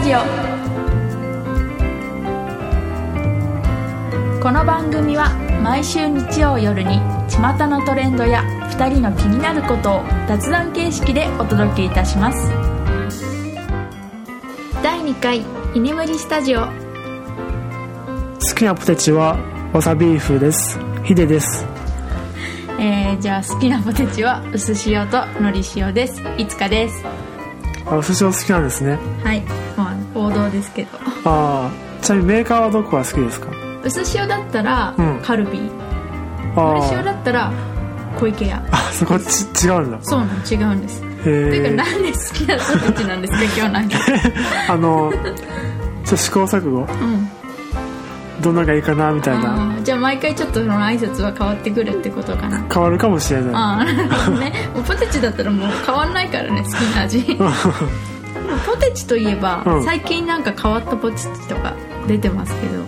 タジオ。この番組は毎週日曜夜に巷のトレンドや2人の気になることを雑談形式でお届けいたします。第2回居眠りスタジオ。好きなポテチはわさビーフです。ヒデです。えー、じゃあ好きなポテチは薄塩とのり塩です。いつかですあお寿司お好きなんですね。はい。まあ王道ですけど。ああちなみにメーカーはどこが好きですか？薄塩だったらうん。カルビ。ー、あのり塩ーだったら小池屋。あそこち違うんだ。そうなの違うんです。へていうかえなんで好きなポテチなんですか今日なんか。あのちょ試行錯誤。うんどんなのがいいかなみたいな。じゃあ毎回ちょっとその挨拶は変わってくるってことかな。変わるかもしれない。ああなるほどね。もうポテチだったらもう変わんないからね好きな味ポテチといえば、うん。最近なんか変わったポテチとか出てますけど。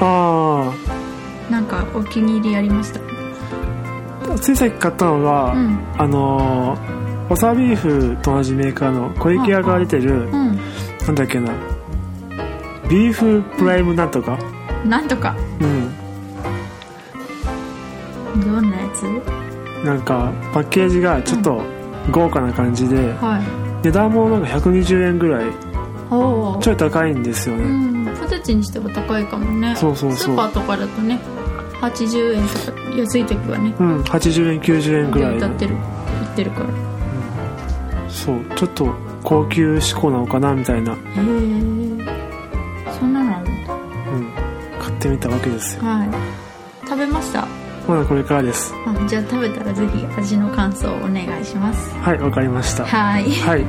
あなんかお気に入りありました？あついさっき買ったのが、うん。あのーわさビーフと同じメーカーの小池屋が出てるうん。なんだっけな。ビーフプライムなんとかなんとか。うん。どんなやつ？なんかパッケージがちょっと豪華な感じで、はい。値段もなんか120円ぐらい。ちょい高いんですようね、ん。ポテチにしては高いかもね。そうそうそう。スーパーとかだとね80円とか安い時はね。うん。80円90円ぐらいの。歌ってる。売ってるから。へそう。ちょっと高級志向なのかなみたいな、えってみたわけですよ。はい。食べました？まだこれからです。あじゃあ食べたらぜひ味の感想をお願いします。はいわかりました。はい。はい。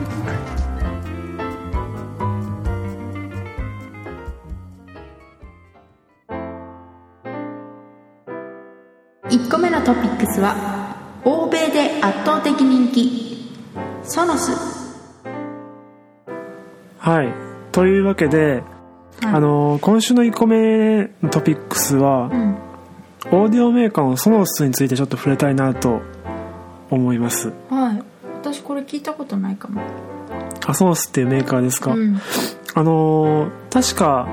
1個目のトピックスは欧米で圧倒的人気。ソノス、はい。というわけで、はい、あのー今週の1個目のトピックスは、うん。オーディオメーカーのソノスについてちょっと触れたいなと思います。はい。私これ聞いたことないかも。あソノスっていうメーカーですか、うん。あのー確か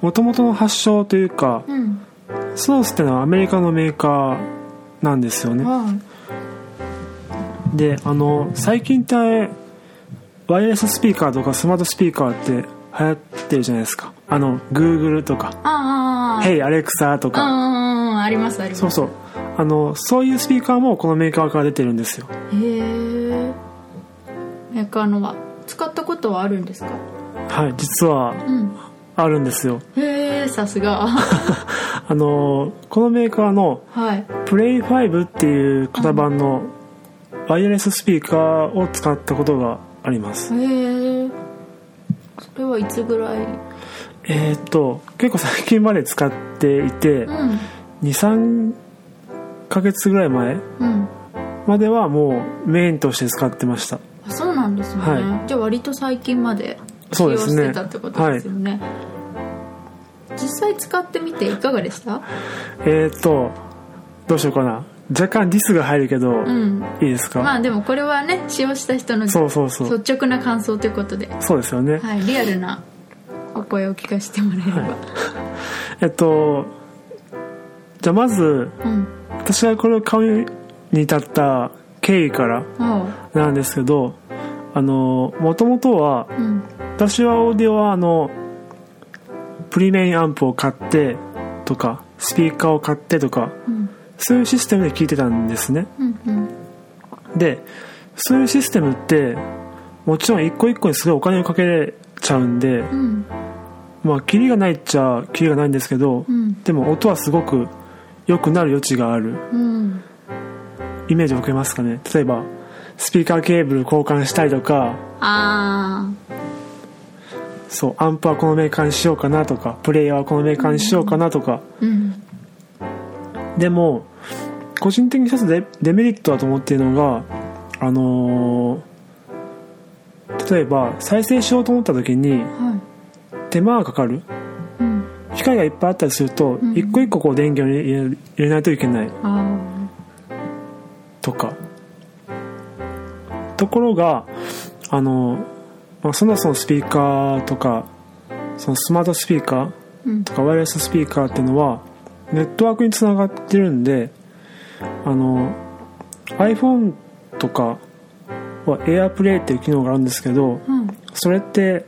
もともとの発祥というかうん。ソノスってのはアメリカのメーカーなんですよね。はであの最近ってワイヤレススピーカーとかスマートスピーカーって流行ってるじゃないですか。あの Google とか。いあ「あ Hey Alexa」とうんかありますあります。そうそう。あのそういうスピーカーもこのメーカーから出てるんですよ。へえメーカーのは使ったことはあるんですか？はい実はうん。あるんですよ。へえさすが。あのこのメーカーのはい。プレイ5っていう型番のワイヤレススピーカーを使ったことがあります。へえそれはいつぐらい？えーっと結構最近まで使っていてうん。23ヶ月ぐらい前うん。まではもうメインとして使ってました。あそうなんですね、はい。じゃあ割と最近まで使用してたってことですよね。実際使ってみていかがでした？えーっとどうしようかな若干ディスが入るけど、うん。いいですか、まあでもこれはね使用した人のそうそうそう。率直な感想ということで。そうですよね、はいリアルなお声を聞かせてもらえれば、えっとじゃあまずうん。私がこれを買うに至った経緯からなんですけどあのもともとはうん。私はオーディオはあのプリメインアンプを買ってとかスピーカーを買ってとかうんそういうシステムで聞いてたんですね。うんうんでそういうシステムってもちろん一個一個にすごいお金をかけちゃうんでうんまあキリがないっちゃキリがないんですけど、うんでも音はすごく良くなる余地がある。うんイメージを受けますかね。例えばスピーカーケーブル交換したりとかあそうアンプはこのメーカーにしようかなとかプレイヤーはこのメーカーにしようかなとか、あうんでも個人的に一つデデメリットだと思っているのがあのー例えば再生しようと思った時には手間がかかる。いうん。機械がいっぱいあったりするとん。一個一個こう電源を入れないといけない。あとか。ところがあのまあ、そもそもスピーカーとかそのスマートスピーカーうん。とかワイヤレススピーカーっていうのはネットワークにつながってるんであの iPhone とかは AirPlay っていう機能があるんですけどうん。それって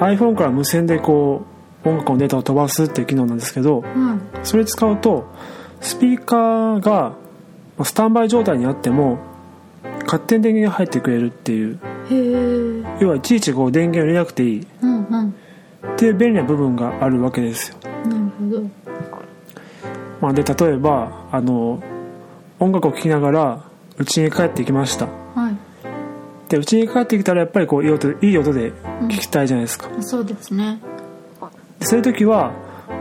iPhone から無線でこう音楽のデータを飛ばすっていう機能なんですけどはそれ使うとスピーカーがまあスタンバイ状態にあっても勝手に電源が入ってくれるっていう。要はいちいちこう電源を入れなくていい。っうんうん。ていう便利な部分があるわけですよ、なるほどまあ、で例えばあの音楽を聴きながら家に帰ってきました。はい。で家に帰ってきたらやっぱりこういい音いい音で聴きたいじゃないですか、そうですね。でそういう時は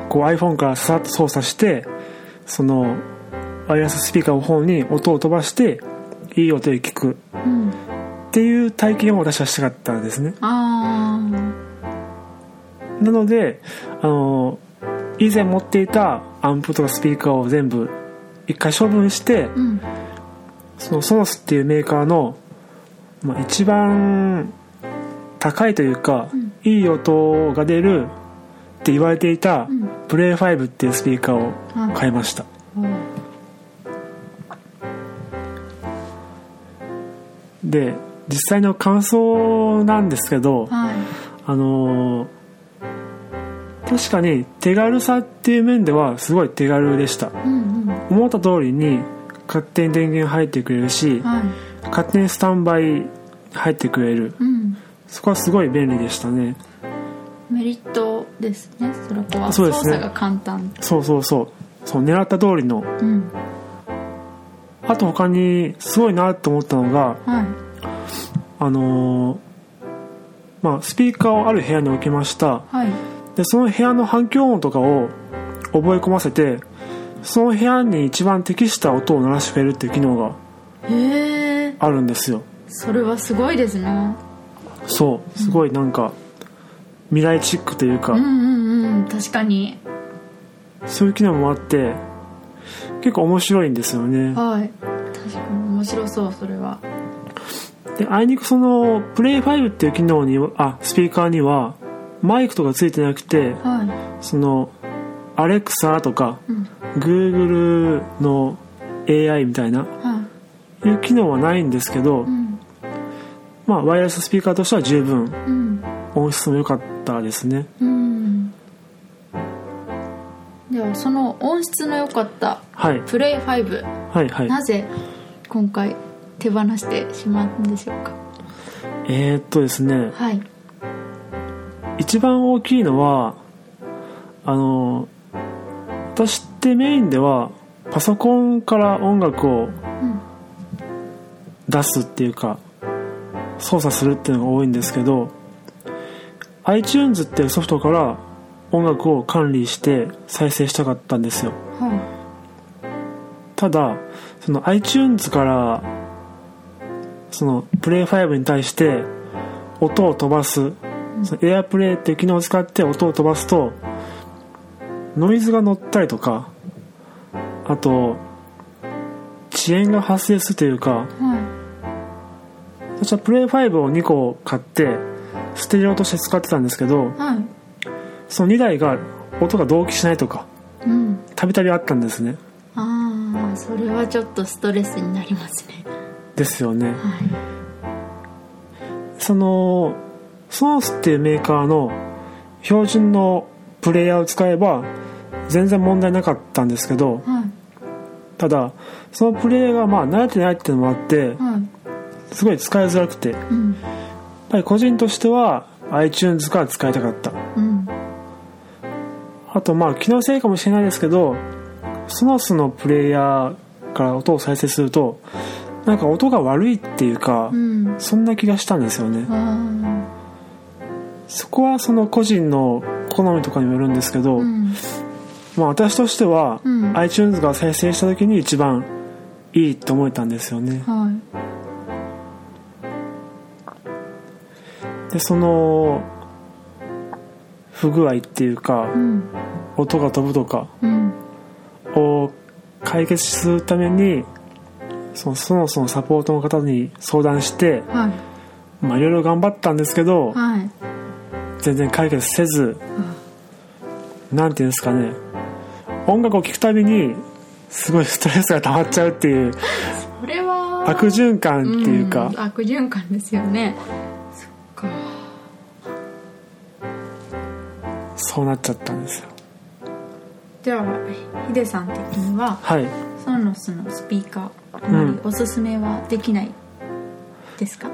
こう iPhone からささっと操作してそのワイヤレススピーカーの方に音を飛ばしていい音で聞く。うん。っていう体験を私はしたかったんですね。あなのであの以前持っていたアンプとかスピーカーを全部一回処分してあうん。そのソノスっていうメーカーの、まあ、一番高いというか、ん。いい音が出るって言われていた、ん。プレイ5っていうスピーカーを買いました、で実際の感想なんですけどはい。あのー確かに手軽さっていう面ではすごい手軽でした。うんうん。思った通りに勝手に電源入ってくれるしはい。勝手にスタンバイ入ってくれる。うん。そこはすごい便利でしたね。メリットですねそれこは。そうですね。操作が簡単。そうそうそう。そう狙った通りの。うん。あと他にすごいなと思ったのがはい。あのーまあスピーカーをある部屋に置きました。はいでその部屋の反響音とかを覚え込ませてその部屋に一番適した音を鳴らしてくれるっていう機能があるんですよ。それはすごいですね。そう。すごいなんか未来チックというか、うんうんうん確かに。そういう機能もあって結構面白いんですよね。はい。確かに面白そうそれは。であいにくそのプレイ5っていう機能にあスピーカーにはマイクとかついてなくてはい。そのアレクサとかうん。Google の AI みたいなはい。いう機能はないんですけど、うん。まあワイヤレススピーカーとしては十分うん。音質も良かったですね。うん。ではその音質の良かったはい。プレイ5はいはい。なぜ今回手放してしまうんでしょうか？えー、っとですね。はい一番大きいのはあの私ってメインではパソコンから音楽をうん出すっていうか操作するっていうのが多いんですけど iTunes っていうソフトから音楽を管理して再生したかったんですよ。はただその iTunes からそのプレイ5に対して音を飛ばすその AirPlay っていう機能を使って音を飛ばすとノイズが乗ったりとかあと遅延が発生するというかいはい。私はプレイ5を2個買ってステレオとして使ってたんですけどはい。その2台が音が同期しないとかうん。たびたびあったんですね。ああそれはちょっとストレスになりますね。ですよね。はい。そのソースっていうメーカーの標準のプレイヤーを使えば全然問題なかったんですけどはい。ただそのプレイヤーがまあ慣れてないっていうのもあってはいすごい使いづらくてやっうんぱり個人としては iTunes から使いたかった。うん。あとまあ気のせいかもしれないですけどソノスのプレイヤーから音を再生するとなんか音が悪いっていうかうん。そんな気がしたんですよね。あそこはその個人の好みとかにもよるんですけど、ーうん。まあ、私としては、うん。iTunes が再生した時に一番いいと思えたんですよね。はい。でその不具合っていうかうん。音が飛ぶとかうん。を解決するためにそのそのそのサポートの方に相談してはい。まあいろいろ頑張ったんですけどはい全然解決せずなんていうんですかね。音楽を聴くたびにすごい ストレスが溜まっちゃうっていうこれは悪循環っていうか、ん悪循環ですよね。そっか。そうなっちゃったんですよ。じゃあヒデさん的にははい。ソノスのスピーカーあまりおすすめはできないですか、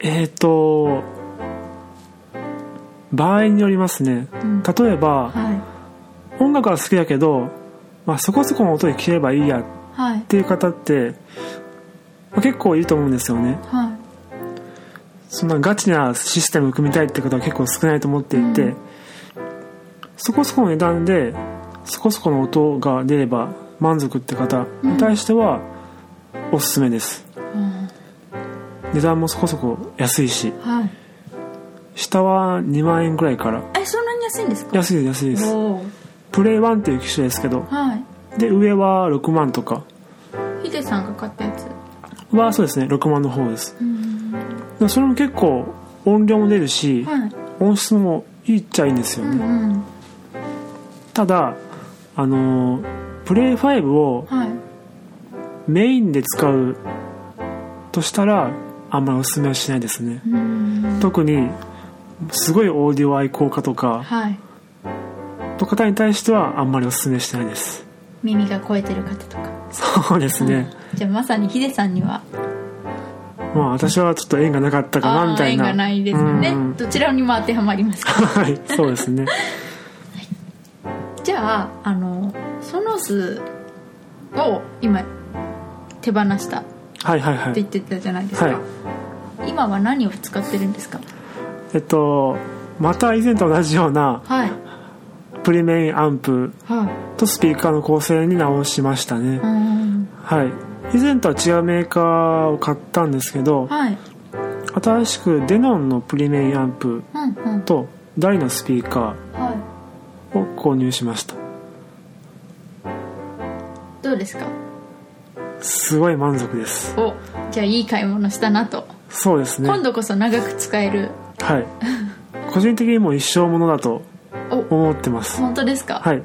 えーと場合によりますね。うん。例えばはい。音楽は好きだけど、まあ、そこそこの音で聴ければいいやっはい。ていう方って、まあ結構いると思うんですよね。はい。そんなガチなシステムを組みたいって方は結構少ないと思っていて、うん。そこそこの値段でそこそこの音が出れば満足って方に対してはおすすめです、うん。値段もそこそこ安いし。はい下は2万円ぐらいから。えそんなに安いんですか？安いです安いです。おー。プレイ1っていう機種ですけど。はい。で上は6万とか。ヒデさんが買ったやつ。はそうですね。6万の方です。うんでそれも結構音量も出るし、はい。音質もいいっちゃいいんですよね、うんうん。ただあのプレイ5をはい。メインで使うとしたらあんまりおすすめはしないですね。うん。特にすごいオーディオ愛好家とかはい。の方に対してはあんまりおすすめしてないです。耳が超えてる方とか。そうですね、じゃあまさにヒデさんには？まあ私はちょっと縁がなかったかなみたいな。縁がないですね。うん。どちらにも当てはまりますか？はいそうですね。じゃああのソノスを今手放したってはいはいはい。言ってたじゃないですか、はい。今は何を使ってるんですか？えっとまた以前と同じようなはい。プリメインアンプはい。とスピーカーの構成に直しましたね。うんはい。以前とは違うメーカーを買ったんですけどはい。新しくデノンのプリメインアンプとダイのスピーカはい。ーを購入しました。どうですか？すごい満足です。おじゃあいい買い物したなと、そうですね。今度こそ長く使えるはい。個人的にも一生ものだとお。思ってます。本当ですか？はい。へ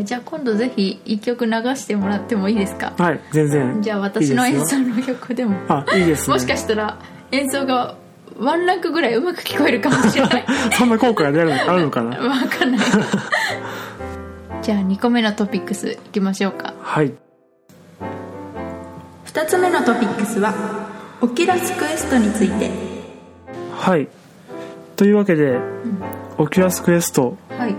えじゃあ今度ぜひ一曲流してもらってもいいですか？はい全然じゃあ私の演奏の曲でも。あいいですね。もしかしたら演奏がワンランクぐらいうまく聞こえるかもしれない。そんな効果が出るのあるのかな？わかんない。じゃあ2個目のトピックスいきましょうか。はい。2つ目のトピックスは Oculus Quest について。はいというわけで、 Oculus Quest。はい。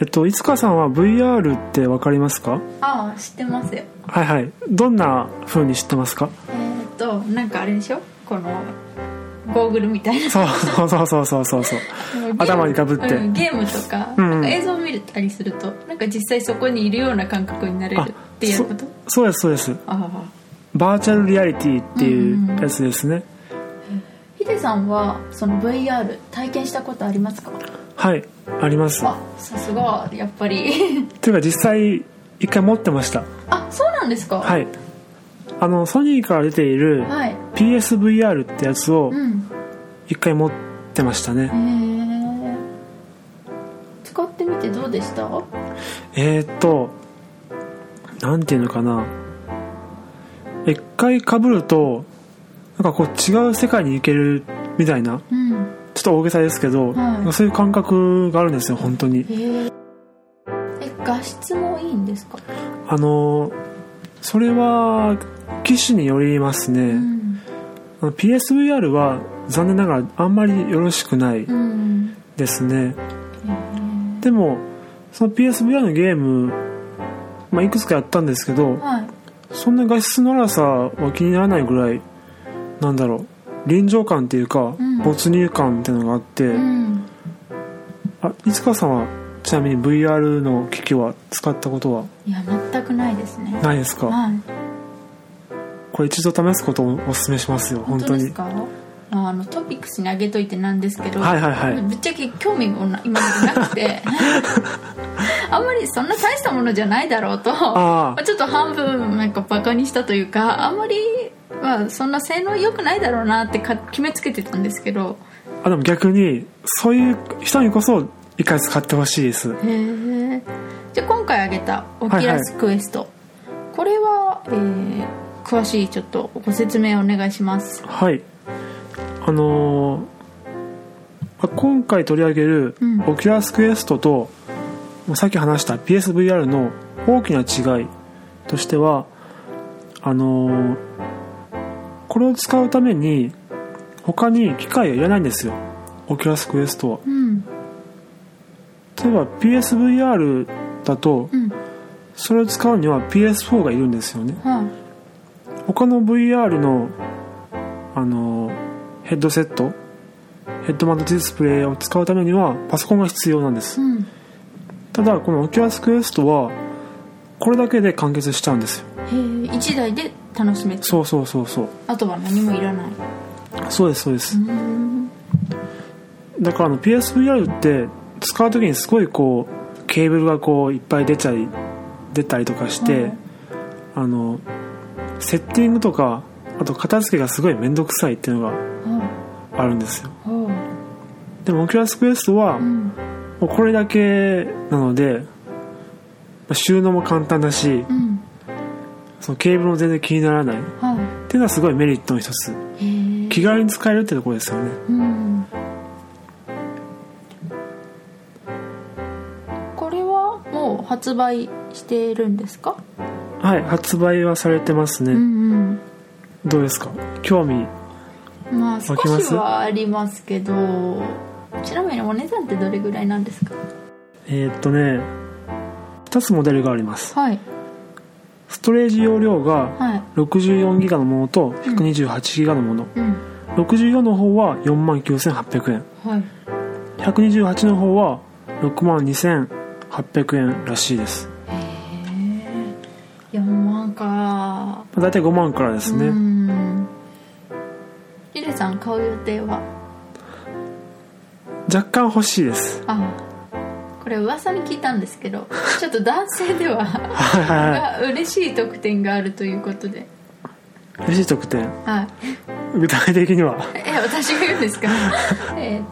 えっといつかさんは VR って分かりますか？ああ知ってますよ。はいはい。どんな風に知ってますか？えっ、となんかあれでしょ？このゴーグルみたいな。そうそうそうそうそうそう。そう頭にかぶって。うんゲームとか,、なんか映像を見たりするとなんか実際そこにいるような感覚になれるっていうこと？そそうですそうです。ああバーチャルリアリティっていうやつですね、さんはその VR 体験したことありますか？はいあります。あさすがやっぱり。というか実際一回持ってました。あそうなんですか？はい。あのソニーから出ているはい。PSVR ってやつをうん。一回持ってましたへね、え使ってみてどうでした？えー、っとなんていうのかな。一回かぶるとなんかこう違う世界に行けるみたいなうん。ちょっと大げさですけど、はい。そういう感覚があるんですよ本当に。へええ画質もいいんですか？あのそれは機種によりますね、うん。PSVR は残念ながらあんまりよろしくないうん。ですね、でもその PSVR のゲーム、まあ、いくつかやったんですけどはい。そんな画質の荒さは気にならないぐらいなんだろう臨場感っていうか、うん。没入感っていうのがあって、うん。あいつかさんはちなみに VR の機器は使ったことは？いや全くないですね。ないですか？はい。これ一度試すことをお勧めしますよ本当に。あのトピックスにあげといてなんですけど、はいはいはい。ぶっちゃけ興味もな今までなくて。あんまりそんな大したものじゃないだろうと。ああちょっと半分なんかバカにしたというかあんまりまあそんな性能良くないだろうなってか決めつけてたんですけど。あでも逆にそういう人にこそ一回使ってほしいですへえじゃあ今回挙げた Oculus Quest、これは、えー詳しいちょっとご説明お願いしますはいあのー今回取り上げる Oculus Quest と、さっき話した PSVR の大きな違いとしてはあのーこれを使うために他に機械はいらないんですよ。 Oculus Quest は。うん。例えば PSVR だとうん。それを使うには PS4 がいるんですよね。はい。他の VR のあのヘッドセットヘッドマウントディスプレイを使うためにはパソコンが必要なんです。うん。ただこの Oculus Quest はこれだけで完結しちゃうんですよ1台で楽しめてそうそうそうそう。あとは何もいらない。そうですそうです。うん。だからあの PSVR って使う時にすごいこうケーブルがこういっぱい出ちゃい出たりとかして、うんあのセッティングとかあと片付けがすごい面倒くさいっていうのがあるんですよ。はでも Oculus Quest は、あうん。もうこれだけなのでまあ収納も簡単だしうんそのケーブルも全然気にならない。っはていうのはすごいメリットの一つ。気軽に使えるってところですよね。うん。これはもう発売してるんですか？はい発売はされてますね、うんどうですか？興味うんまあ少しはありますけどちなみにお値段ってどれぐらいなんですか？えーっとね2つモデルがあります。はいストレージ容量がはい。64ギガのものと128ギガのもの、うん。64の方は4万9800円。はい。128の方は6万2800円らしいです、へえ4万か。まあ、大体5万からですね、うん。ヒデさん買う予定は？若干欲しいです。あこれ噂に聞いたんですけどちょっと男性では嬉しい特典があるということで。い嬉しい特典？はい。具体的には？え私が言うんですか？えーっ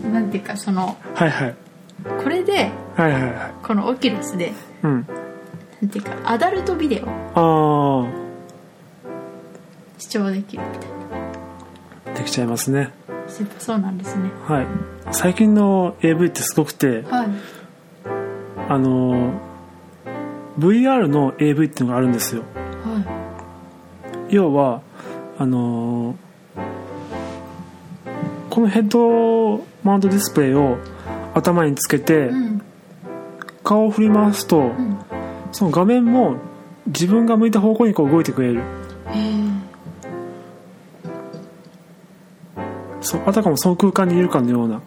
となんていうかそのはいはい。これではいはいはい。このオキュラスでうん。なんていうかアダルトビデオ。あ視聴できるみたいあできちゃいますね。なそうなんですね。はい。最近の AV ってすごくてはい。あの VR の AV っていうのがあるんですよ。は要はあのこのヘッドマウントディスプレイを頭につけていうん。顔を振り回すとうん。その画面も自分が向いた方向にこう動いてくれるそうあたかもその空間にいるかのような。あ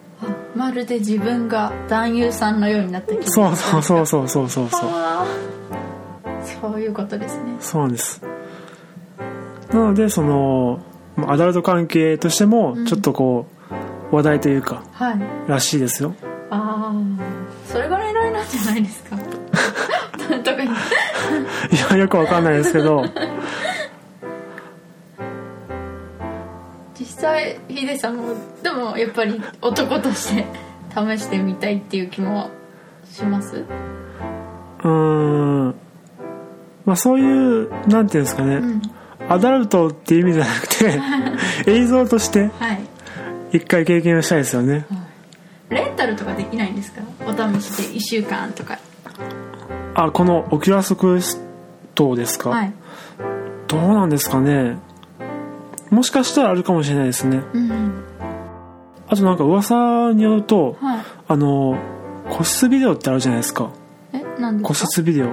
まるで自分が男優さんのようになったそうそうそうそうそうそうそう。はあ。そういうことですね。そうなんです。なのでそのまあアダルト関係としてもちょっとこう話題というかはい。らしいですよ。ああそれが狙いなんじゃないですか？とかに。いやよくわかんないですけど際ヒデさんもでもやっぱり男として 試してみたいっていう気もします？うーん。まあそういうなんていうんですかね、うん。アダルトっていう意味じゃなくて 映像としてはい。一回経験をしたいですよね。レンタルとかできないんですか？お試しで1週間とか。あこの Oculus Quest ですか、はい。どうなんですかねもしかしたらあるかもしれないですね。うんあとなんか噂によるとはい。あの個室ビデオってあるじゃないですか。えなんですか？個室ビデオ。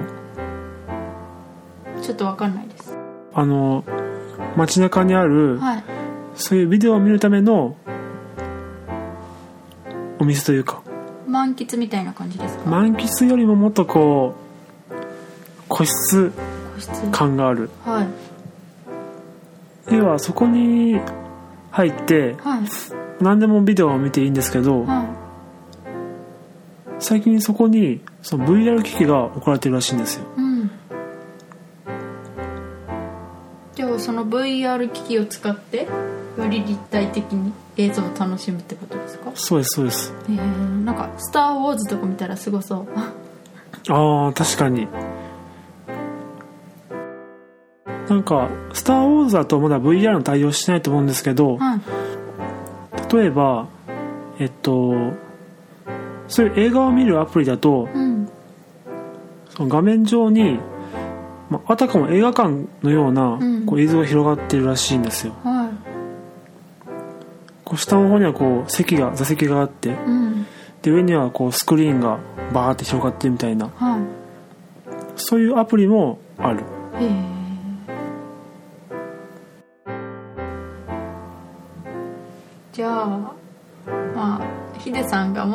ちょっとわかんないです。あの街中にある、はい。そういうビデオを見るためのお店というか。満喫みたいな感じですか？満喫よりももっとこう個室。感がある。はい要はそこに入ってはい。何でもビデオを見ていいんですけどはい。最近そこにその VR 機器が置かれてるらしいんですよ。うん。じゃあその VR 機器を使ってより立体的に映像を楽しむってことですか？そうですそうです。えー、なんか「スター・ウォーズ」とか見たらすごそう。ああ確かになんか「スター・ウォーズ」だとまだ VR の対応してないと思うんですけど、はい。例えばえっとそういう映画を見るアプリだとうん。その画面上に、まあ、あたかも映画館のようなうん。こう映像が広がってるらしいんですよ。はこう下の方にはこう席が座席があっていうん。で上にはこうスクリーンがバーって広がってるみたいなはい。そういうアプリもある。へえ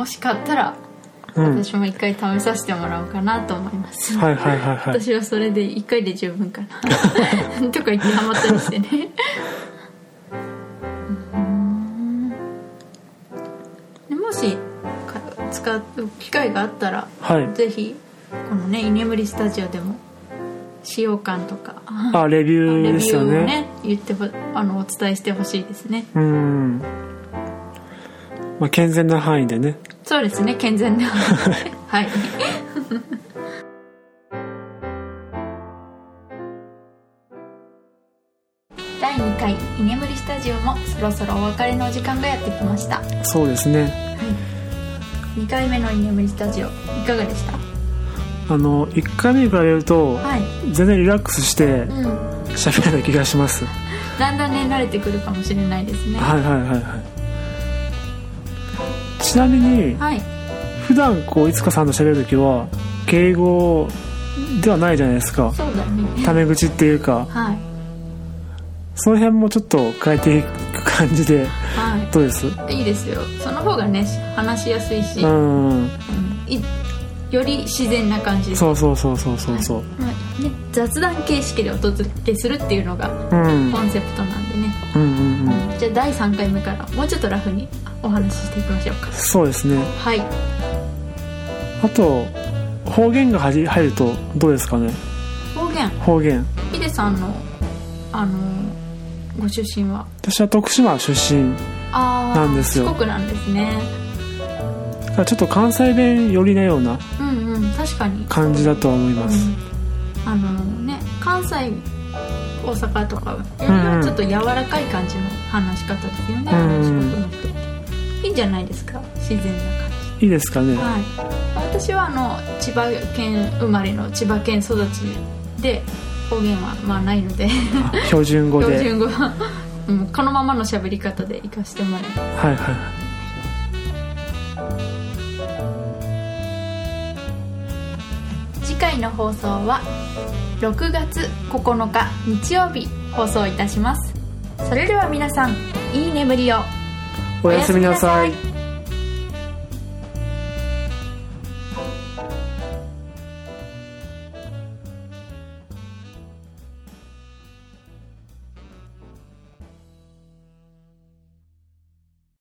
もし買ったらうん。私も一回試させてもらおうかなと思います、はいはいはいはい。私はそれで一回で十分かな。とか言ってハマったりしてね。うん。でもしか使う機会があったらはい。ぜひこのね居眠りスタジオでも使用感とか。あレビューですよね。ね言ってほあのお伝えしてほしいですね。うん。まあ健全な範囲でねそうですね健全な はい。第2回居眠りスタジオもそろそろお別れのお時間がやってきました。そうですね。2回目の居眠りスタジオいかがでした？あの1回目に比べるとはい。全然リラックスしてうん。喋れた気がします。だんだんね慣れてくるかもしれないですね。はいはいはいはいちなみにはい。普段こういつかさんと喋る時は敬語ではないじゃないですか。そうだね。タメ口っていうか。はい。その辺もちょっと変えていく感じではどうです？いいいですよ。その方がね話しやすいし、ううん。んいより自然な感じそうそうそうそうそうそう。まあね、雑談形式でお届けするっていうのがうん。コンセプトなんでね、うんうんうん。じゃあ第3回目からもうちょっとラフにお話ししていきましょうか。そうですね。はい。あと方言が入入るとどうですかね？方言。方言。ヒデさんのあのご出身は？私は徳島出身なんですよ。四国なんですね。ちょっと関西弁寄りなようなうんうん確かに。感じだとは思います。うん。あのね関西大阪とかよりはちょっと柔らかい感じの話し方ですよね、うん。四国の人っていいんじゃないですか？自然な感いいですかね。じはい。私はあの千葉県生まれの千葉県育ちで方言はまあないので。あ標準語で。標準語はうんこのままの喋り方で活かしてもらいます。はいはい次回の放送は6月9日日曜日放送いたします。それでは皆さんいい眠りをおやすみなさい。